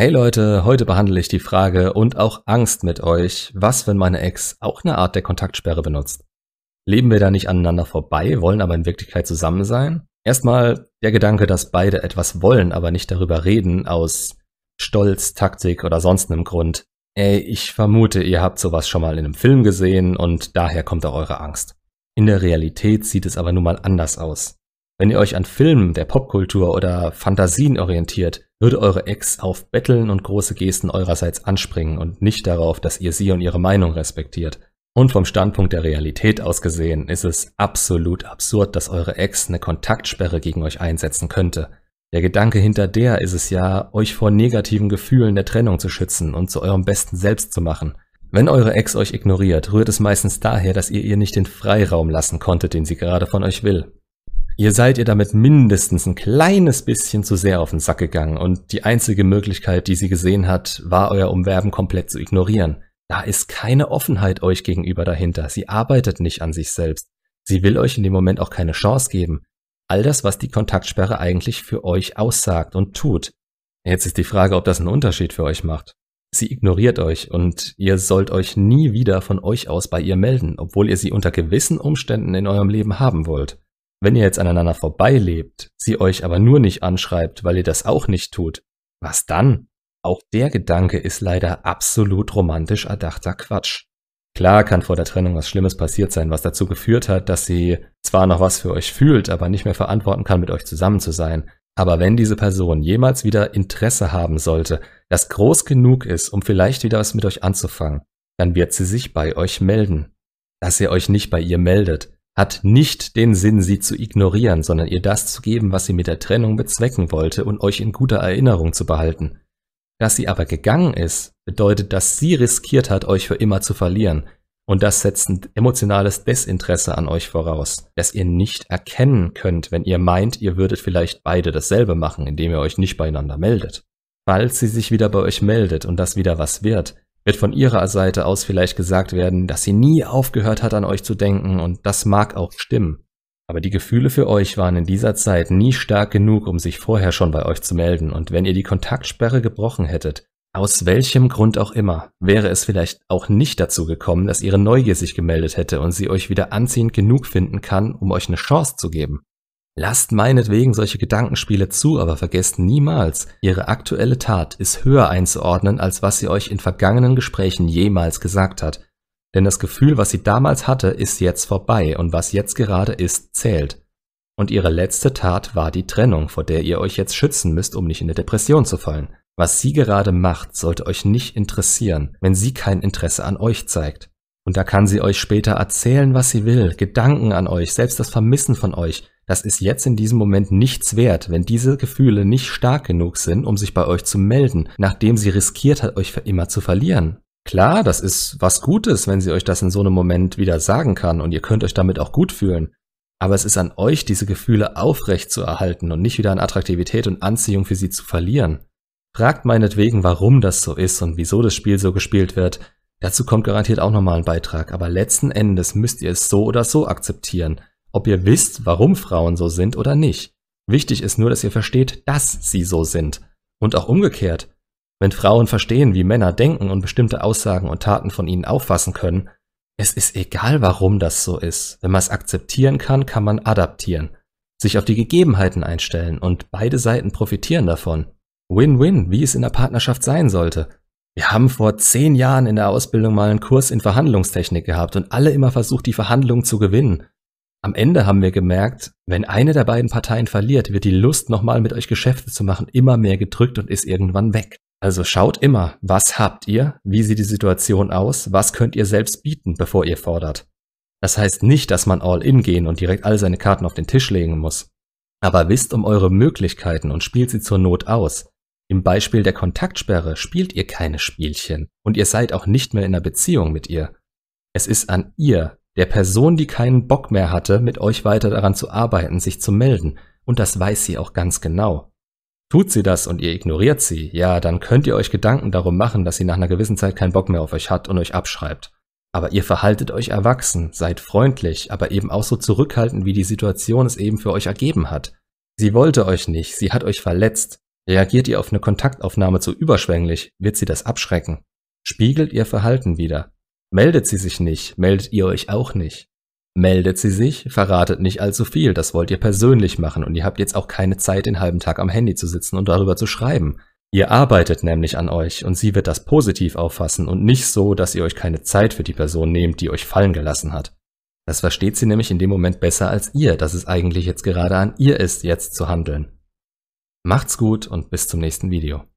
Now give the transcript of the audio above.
Hey Leute, heute behandle ich die Frage und auch Angst mit euch, was, wenn meine Ex auch eine Art der Kontaktsperre benutzt? Leben wir da nicht aneinander vorbei, wollen aber in Wirklichkeit zusammen sein? Erstmal der Gedanke, dass beide etwas wollen, aber nicht darüber reden, aus Stolz, Taktik oder sonst einem Grund. Ey, ich vermute, ihr habt sowas schon mal in einem Film gesehen und daher kommt auch eure Angst. In der Realität sieht es aber nun mal anders aus. Wenn ihr euch an Filmen der Popkultur oder Fantasien orientiert, würde eure Ex auf Betteln und große Gesten eurerseits anspringen und nicht darauf, dass ihr sie und ihre Meinung respektiert. Und vom Standpunkt der Realität aus gesehen ist es absolut absurd, dass eure Ex eine Kontaktsperre gegen euch einsetzen könnte. Der Gedanke hinter der ist es ja, euch vor negativen Gefühlen der Trennung zu schützen und zu eurem besten Selbst zu machen. Wenn eure Ex euch ignoriert, rührt es meistens daher, dass ihr ihr nicht den Freiraum lassen konntet, den sie gerade von euch will. Ihr seid ihr damit mindestens ein kleines bisschen zu sehr auf den Sack gegangen und die einzige Möglichkeit, die sie gesehen hat, war euer Umwerben komplett zu ignorieren. Da ist keine Offenheit euch gegenüber dahinter. Sie arbeitet nicht an sich selbst. Sie will euch in dem Moment auch keine Chance geben. All das, was die Kontaktsperre eigentlich für euch aussagt und tut. Jetzt ist die Frage, ob das einen Unterschied für euch macht. Sie ignoriert euch und ihr sollt euch nie wieder von euch aus bei ihr melden, obwohl ihr sie unter gewissen Umständen in eurem Leben haben wollt. Wenn ihr jetzt aneinander vorbeilebt, sie euch aber nur nicht anschreibt, weil ihr das auch nicht tut, was dann? Auch der Gedanke ist leider absolut romantisch erdachter Quatsch. Klar kann vor der Trennung was Schlimmes passiert sein, was dazu geführt hat, dass sie zwar noch was für euch fühlt, aber nicht mehr verantworten kann, mit euch zusammen zu sein. Aber wenn diese Person jemals wieder Interesse haben sollte, das groß genug ist, um vielleicht wieder was mit euch anzufangen, dann wird sie sich bei euch melden. Dass ihr euch nicht bei ihr meldet, hat nicht den Sinn, sie zu ignorieren, sondern ihr das zu geben, was sie mit der Trennung bezwecken wollte und euch in guter Erinnerung zu behalten. Dass sie aber gegangen ist, bedeutet, dass sie riskiert hat, euch für immer zu verlieren. Und das setzt ein emotionales Desinteresse an euch voraus, das ihr nicht erkennen könnt, wenn ihr meint, ihr würdet vielleicht beide dasselbe machen, indem ihr euch nicht beieinander meldet. Falls sie sich wieder bei euch meldet und das wieder was wird, wird von ihrer Seite aus vielleicht gesagt werden, dass sie nie aufgehört hat an euch zu denken und das mag auch stimmen. Aber die Gefühle für euch waren in dieser Zeit nie stark genug, um sich vorher schon bei euch zu melden und wenn ihr die Kontaktsperre gebrochen hättet, aus welchem Grund auch immer, wäre es vielleicht auch nicht dazu gekommen, dass ihre Neugier sich gemeldet hätte und sie euch wieder anziehend genug finden kann, um euch eine Chance zu geben. Lasst meinetwegen solche Gedankenspiele zu, aber vergesst niemals, ihre aktuelle Tat ist höher einzuordnen, als was sie euch in vergangenen Gesprächen jemals gesagt hat. Denn das Gefühl, was sie damals hatte, ist jetzt vorbei und was jetzt gerade ist, zählt. Und ihre letzte Tat war die Trennung, vor der ihr euch jetzt schützen müsst, um nicht in eine Depression zu fallen. Was sie gerade macht, sollte euch nicht interessieren, wenn sie kein Interesse an euch zeigt. Und da kann sie euch später erzählen, was sie will, Gedanken an euch, selbst das Vermissen von euch, das ist jetzt in diesem Moment nichts wert, wenn diese Gefühle nicht stark genug sind, um sich bei euch zu melden, nachdem sie riskiert hat, euch für immer zu verlieren. Klar, das ist was Gutes, wenn sie euch das in so einem Moment wieder sagen kann und ihr könnt euch damit auch gut fühlen. Aber es ist an euch, diese Gefühle aufrecht zu erhalten und nicht wieder an Attraktivität und Anziehung für sie zu verlieren. Fragt meinetwegen, warum das so ist und wieso das Spiel so gespielt wird. Dazu kommt garantiert auch nochmal ein Beitrag, aber letzten Endes müsst ihr es so oder so akzeptieren ob ihr wisst, warum Frauen so sind oder nicht. Wichtig ist nur, dass ihr versteht, dass sie so sind. Und auch umgekehrt. Wenn Frauen verstehen, wie Männer denken und bestimmte Aussagen und Taten von ihnen auffassen können, es ist egal, warum das so ist. Wenn man es akzeptieren kann, kann man adaptieren, sich auf die Gegebenheiten einstellen und beide Seiten profitieren davon. Win-win, wie es in der Partnerschaft sein sollte. Wir haben vor zehn Jahren in der Ausbildung mal einen Kurs in Verhandlungstechnik gehabt und alle immer versucht, die Verhandlungen zu gewinnen. Am Ende haben wir gemerkt, wenn eine der beiden Parteien verliert, wird die Lust, nochmal mit euch Geschäfte zu machen, immer mehr gedrückt und ist irgendwann weg. Also schaut immer, was habt ihr, wie sieht die Situation aus, was könnt ihr selbst bieten, bevor ihr fordert. Das heißt nicht, dass man all in gehen und direkt all seine Karten auf den Tisch legen muss. Aber wisst um eure Möglichkeiten und spielt sie zur Not aus. Im Beispiel der Kontaktsperre spielt ihr keine Spielchen und ihr seid auch nicht mehr in einer Beziehung mit ihr. Es ist an ihr, der Person, die keinen Bock mehr hatte, mit euch weiter daran zu arbeiten, sich zu melden, und das weiß sie auch ganz genau. Tut sie das und ihr ignoriert sie, ja, dann könnt ihr euch Gedanken darum machen, dass sie nach einer gewissen Zeit keinen Bock mehr auf euch hat und euch abschreibt. Aber ihr verhaltet euch erwachsen, seid freundlich, aber eben auch so zurückhaltend, wie die Situation es eben für euch ergeben hat. Sie wollte euch nicht, sie hat euch verletzt. Reagiert ihr auf eine Kontaktaufnahme zu überschwänglich, wird sie das abschrecken. Spiegelt ihr Verhalten wieder. Meldet sie sich nicht, meldet ihr euch auch nicht. Meldet sie sich, verratet nicht allzu viel, das wollt ihr persönlich machen und ihr habt jetzt auch keine Zeit, den halben Tag am Handy zu sitzen und darüber zu schreiben. Ihr arbeitet nämlich an euch und sie wird das positiv auffassen und nicht so, dass ihr euch keine Zeit für die Person nehmt, die euch fallen gelassen hat. Das versteht sie nämlich in dem Moment besser als ihr, dass es eigentlich jetzt gerade an ihr ist, jetzt zu handeln. Macht's gut und bis zum nächsten Video.